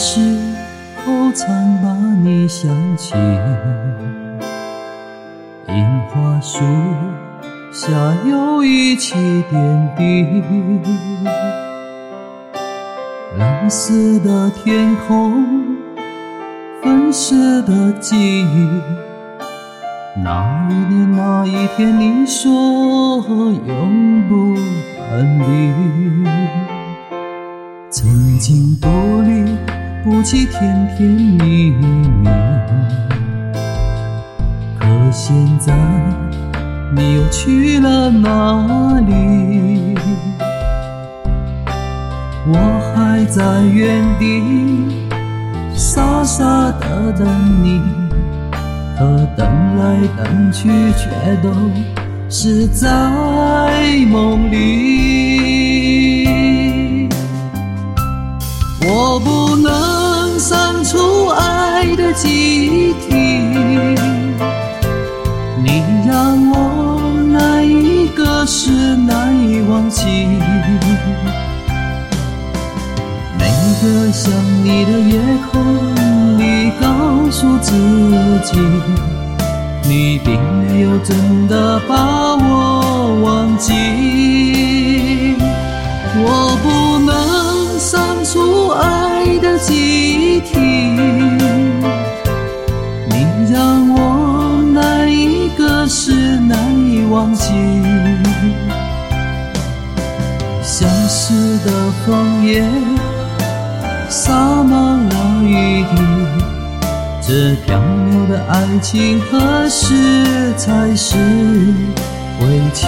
时候常把你想起，樱花树下又一起点滴，蓝色的天空，粉饰的记忆。那一年那一天，你说永不分离。曾经多虑不起甜甜蜜蜜，可现在你又去了哪里？我还在原地傻傻的等你，可等来等去，却都是在梦里。记忆，你让我哪一个是难以忘记？每个想你的夜空里，告诉自己，你并没有真的把我忘记。我不能删除爱的记忆，忘记？相思的枫叶，洒满了雨滴，这缥缈的爱情何时才是归期？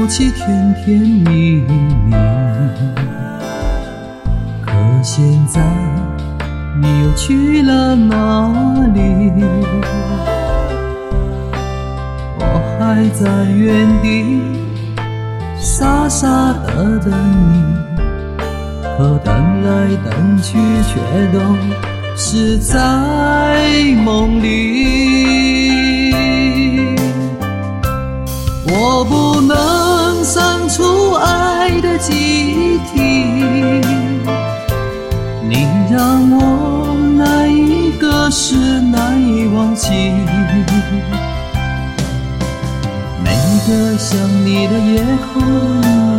不起甜甜蜜蜜，可现在你又去了哪里？我还在原地傻傻的等你，可等来等去，却都是在梦里。我不能生出爱的记忆，你让我哪一个是难以忘记？每个想你的夜空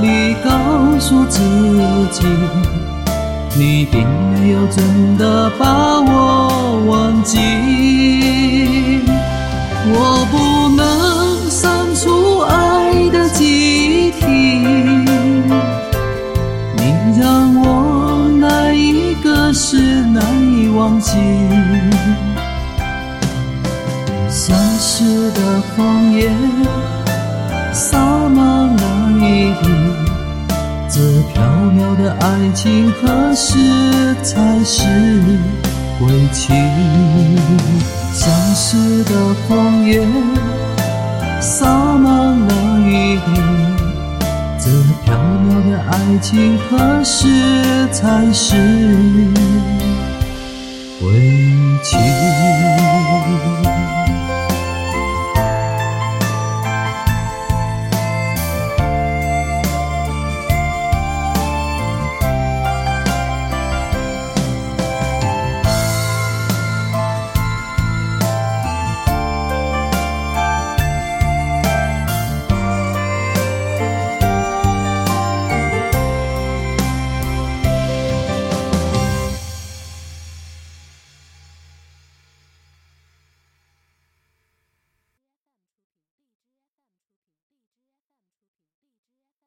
里，告诉自己，你并没有真的把我忘记。我不相识的枫叶，洒满了雨滴，这缥缈的爱情何时才是？归期？相识的枫叶，洒满了雨滴，这缥缈的爱情何时才是？问情